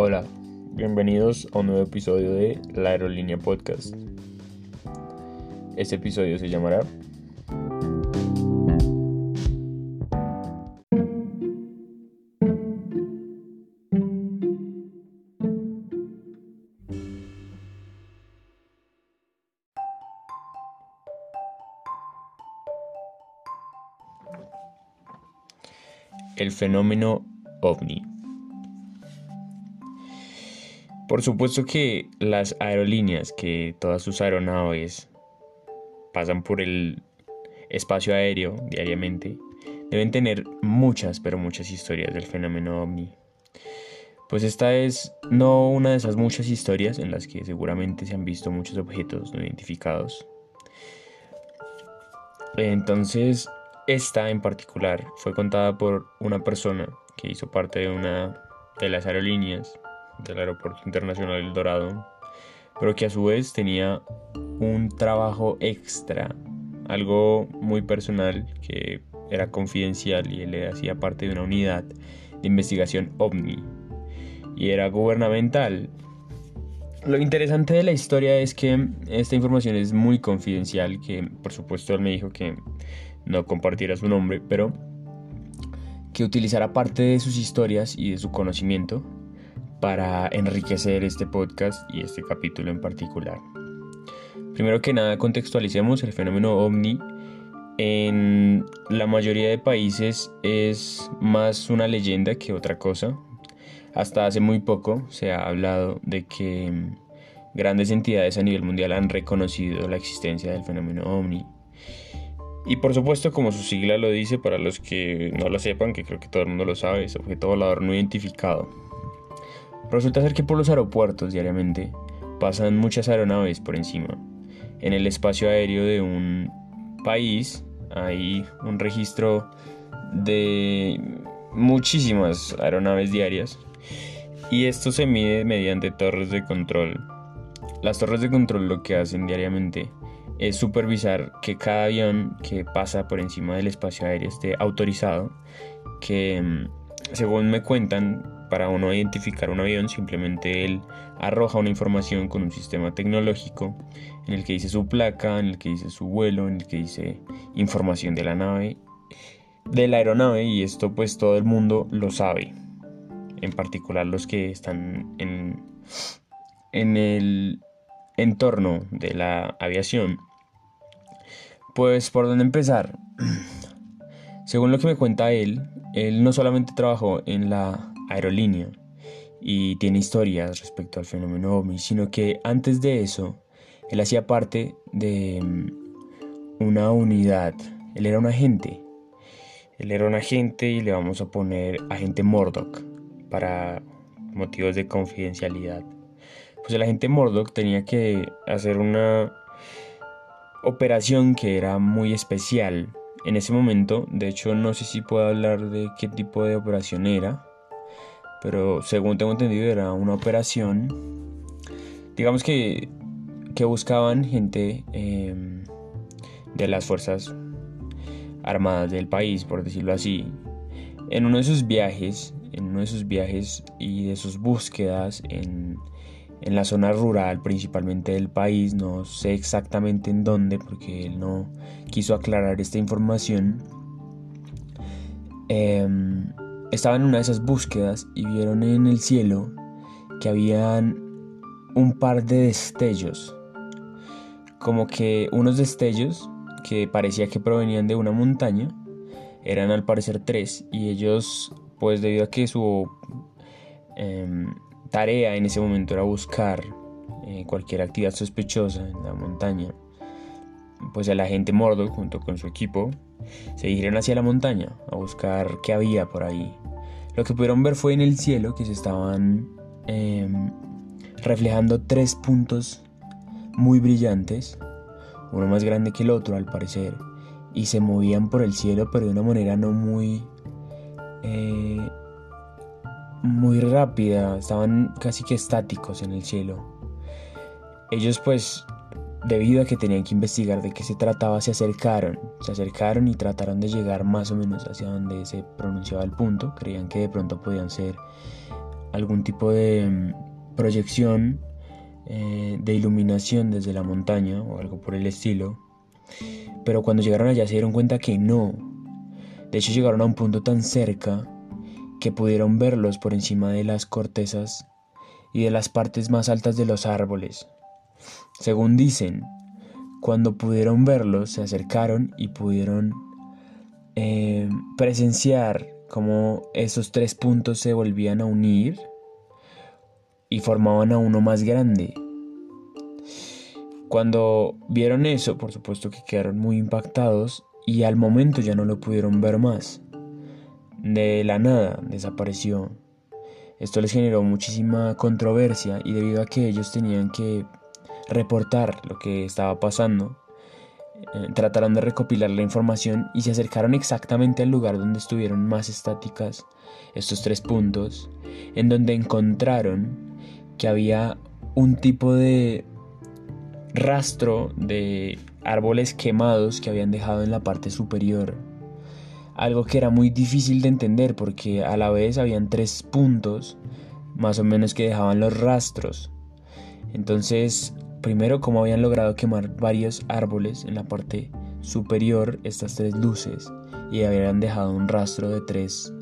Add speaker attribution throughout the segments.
Speaker 1: Hola, bienvenidos a un nuevo episodio de La Aerolínea Podcast. Este episodio se llamará El fenómeno ovni. Por supuesto que las aerolíneas, que todas sus aeronaves pasan por el espacio aéreo diariamente, deben tener muchas, pero muchas historias del fenómeno ovni. Pues esta es no una de esas muchas historias en las que seguramente se han visto muchos objetos no identificados. Entonces, esta en particular fue contada por una persona que hizo parte de una de las aerolíneas del Aeropuerto Internacional El Dorado, pero que a su vez tenía un trabajo extra, algo muy personal que era confidencial y él hacía parte de una unidad de investigación ovni y era gubernamental. Lo interesante de la historia es que esta información es muy confidencial, que por supuesto él me dijo que no compartiera su nombre, pero que utilizara parte de sus historias y de su conocimiento para enriquecer este podcast y este capítulo en particular. Primero que nada, contextualicemos el fenómeno ovni. En la mayoría de países es más una leyenda que otra cosa. Hasta hace muy poco se ha hablado de que grandes entidades a nivel mundial han reconocido la existencia del fenómeno ovni. Y por supuesto, como su sigla lo dice, para los que no lo sepan, que creo que todo el mundo lo sabe, es objeto volador no identificado. Resulta ser que por los aeropuertos diariamente pasan muchas aeronaves por encima. En el espacio aéreo de un país hay un registro de muchísimas aeronaves diarias y esto se mide mediante torres de control. Las torres de control lo que hacen diariamente es supervisar que cada avión que pasa por encima del espacio aéreo esté autorizado, que mm, según me cuentan para uno identificar un avión, simplemente él arroja una información con un sistema tecnológico en el que dice su placa, en el que dice su vuelo, en el que dice información de la nave, de la aeronave y esto pues todo el mundo lo sabe. En particular los que están en, en el entorno de la aviación. Pues por dónde empezar. Según lo que me cuenta él, él no solamente trabajó en la aerolínea y tiene historias respecto al fenómeno OVNI, sino que antes de eso, él hacía parte de mm, una unidad, él era un agente, él era un agente y le vamos a poner agente Murdoch para motivos de confidencialidad. Pues el agente Murdoch tenía que hacer una operación que era muy especial en ese momento. De hecho, no sé si puedo hablar de qué tipo de operación era, pero según tengo entendido era una operación, digamos que, que buscaban gente em, de las Fuerzas Armadas del país, por decirlo así. En uno de sus viajes, en uno de sus viajes y de sus búsquedas en, en la zona rural principalmente del país, no sé exactamente en dónde porque él no quiso aclarar esta información. Eh, Estaban en una de esas búsquedas y vieron en el cielo que habían un par de destellos, como que unos destellos que parecía que provenían de una montaña, eran al parecer tres y ellos, pues debido a que su em, tarea en ese momento era buscar eh, cualquier actividad sospechosa en la montaña, pues el agente Mordo junto con su equipo se dirigieron hacia la montaña a buscar qué había por ahí. Lo que pudieron ver fue en el cielo que se estaban em, reflejando tres puntos muy brillantes, uno más grande que el otro al parecer, y se movían por el cielo pero de una manera no muy... Eh, muy rápida, estaban casi que estáticos en el cielo. Ellos pues Debido a que tenían que investigar de qué se trataba, se acercaron, se acercaron y trataron de llegar más o menos hacia donde se pronunciaba el punto. Creían que de pronto podían ser algún tipo de mm, proyección eh, de iluminación desde la montaña o algo por el estilo. Pero cuando llegaron allá se dieron cuenta que no. De hecho llegaron a un punto tan cerca que pudieron verlos por encima de las cortezas y de las partes más altas de los árboles. Según dicen, cuando pudieron verlos se acercaron y pudieron eh, presenciar cómo esos tres puntos se volvían a unir y formaban a uno más grande. Cuando vieron eso, por supuesto que quedaron muy impactados y al momento ya no lo pudieron ver más. De la nada desapareció. Esto les generó muchísima controversia y debido a que ellos tenían que reportar lo que estaba pasando, eh, trataron de recopilar la información y se acercaron exactamente al lugar donde estuvieron más estáticas estos tres puntos, en donde encontraron que había un tipo de rastro de árboles quemados que habían dejado en la parte superior. Algo que era muy difícil de entender porque a la vez habían tres puntos más o menos que dejaban los rastros. Entonces, primero cómo habían logrado quemar varios árboles en la parte superior estas tres luces y habían dejado un rastro de tres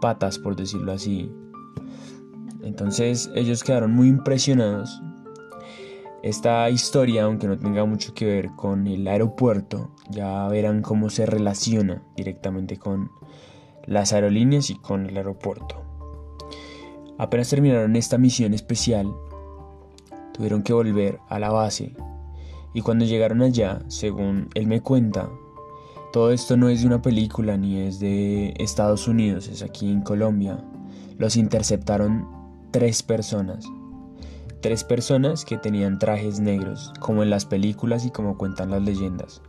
Speaker 1: patas por decirlo así. Entonces ellos quedaron muy impresionados esta historia, aunque no tenga mucho que ver con el aeropuerto, ya verán cómo se relaciona directamente con las aerolíneas y con el aeropuerto. Apenas terminaron esta misión especial, tuvieron que volver a la base y cuando llegaron allá, según él me cuenta, todo esto no es de una película ni es de Estados Unidos, es aquí en Colombia. Los interceptaron tres personas tres personas que tenían trajes negros, como en las películas y como cuentan las leyendas.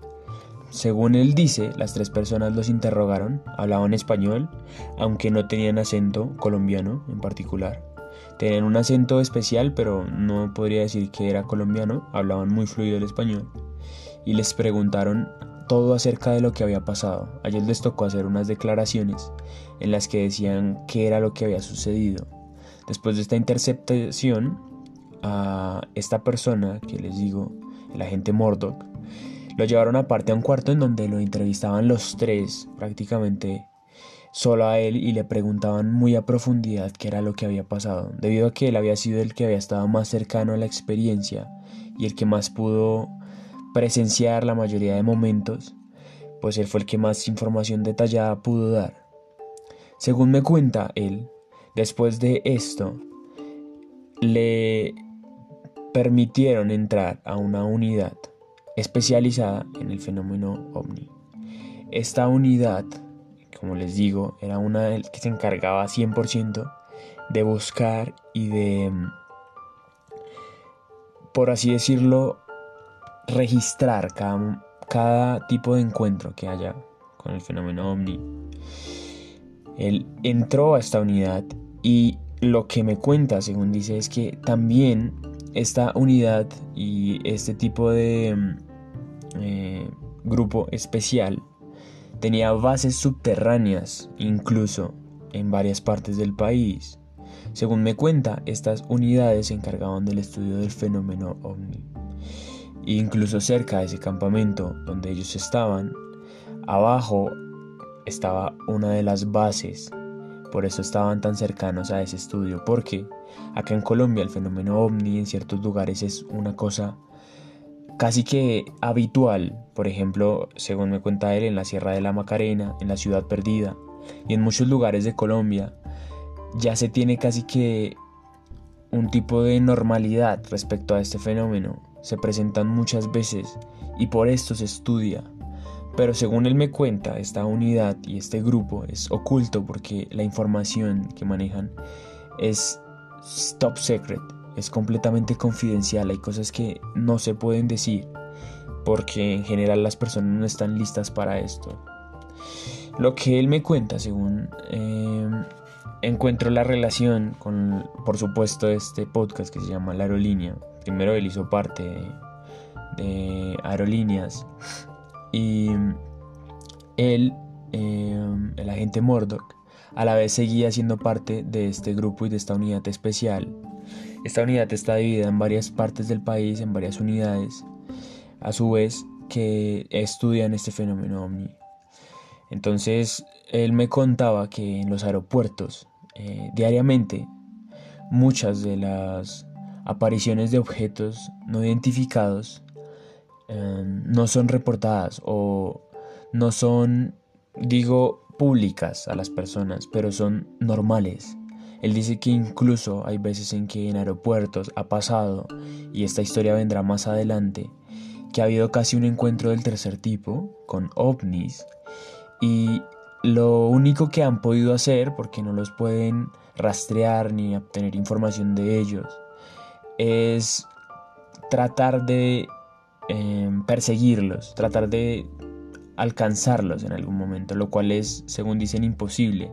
Speaker 1: Según él dice, las tres personas los interrogaron, hablaban español, aunque no tenían acento colombiano en particular. Tenían un acento especial, pero no podría decir que era colombiano, hablaban muy fluido el español. Y les preguntaron todo acerca de lo que había pasado. A ellos les tocó hacer unas declaraciones en las que decían qué era lo que había sucedido. Después de esta interceptación, esta persona que les digo, el agente Murdoch, lo llevaron aparte a un cuarto en donde lo entrevistaban los tres, prácticamente solo a él, y le preguntaban muy a profundidad qué era lo que había pasado, debido a que él había sido el que había estado más cercano a la experiencia y el que más pudo presenciar la mayoría de momentos, pues él fue el que más información detallada pudo dar. Según me cuenta él, después de esto, le permitieron entrar a una unidad especializada en el fenómeno ovni. Esta unidad, como les digo, era una que se encargaba 100% de buscar y de, por así decirlo, registrar cada, cada tipo de encuentro que haya con el fenómeno ovni. Él entró a esta unidad y lo que me cuenta, según dice, es que también esta unidad y este tipo de mm, eh, grupo especial tenía bases subterráneas incluso en varias partes del país. Según me cuenta, estas unidades se encargaban del estudio del fenómeno ovni. incluso cerca de ese campamento donde ellos estaban, abajo estaba una de las bases por eso estaban tan cercanos a ese estudio, porque acá en Colombia el fenómeno ovni en ciertos lugares es una cosa casi que habitual, por ejemplo, según me cuenta él, en la Sierra de la Macarena, en la Ciudad Perdida y en muchos lugares de Colombia, ya se tiene casi que un tipo de normalidad respecto a este fenómeno. Se presentan muchas veces y por esto se estudia pero según él me cuenta, esta unidad y este grupo es oculto porque la información que manejan es top secret, es completamente confidencial, hay cosas que no se pueden decir porque en general las personas no están listas para esto. Lo que él me cuenta, según eh, encuentro la relación con, por supuesto, este podcast que se llama La Aerolínea. Primero él hizo parte de Aerolíneas y él, em, el agente Murdoch, a la vez seguía siendo parte de este grupo y de esta unidad especial. Esta unidad está dividida en varias partes del país, en varias unidades, a su vez que estudian este fenómeno ovni. Entonces, él me contaba que en los aeropuertos, eh, diariamente, muchas de las apariciones de objetos no identificados em, no son reportadas o no son, digo, públicas a las personas, pero son normales. Él dice que incluso hay veces en que en aeropuertos ha pasado, y esta historia vendrá más adelante, que ha habido casi un encuentro del tercer tipo con ovnis y lo único que han podido hacer, porque no los pueden rastrear ni obtener información de ellos, es tratar de em, perseguirlos, tratar de alcanzarlos en algún momento, lo cual es, según dicen, imposible.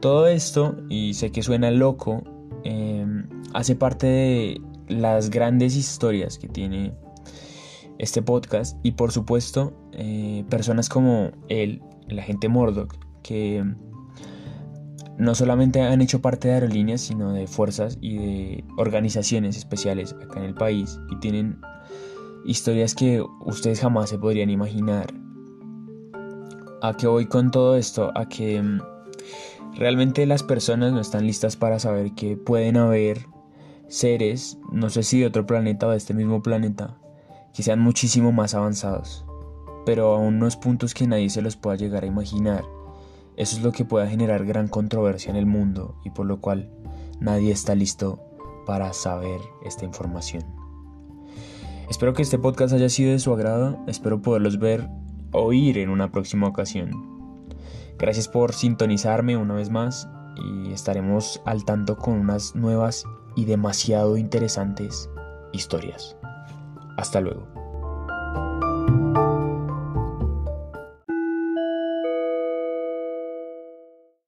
Speaker 1: Todo esto, y sé que suena loco, em, hace parte de las grandes historias que tiene este podcast y por supuesto eh, personas como él el agente Murdoch, que no solamente han hecho parte de aerolíneas, sino de fuerzas y de organizaciones especiales acá en el país y tienen historias que ustedes jamás se podrían imaginar. ¿A qué voy con todo esto? A que mm, realmente las personas no están listas para saber que pueden haber seres, no sé si de otro planeta o de este mismo planeta, que sean muchísimo más avanzados pero a unos puntos que nadie se los pueda llegar a imaginar. Eso es lo que pueda generar gran controversia en el mundo y por lo cual nadie está listo para saber esta información. Espero que este podcast haya sido de su agrado, espero poderlos ver, oír en una próxima ocasión. Gracias por sintonizarme una vez más y estaremos al tanto con unas nuevas y demasiado interesantes historias. Hasta luego.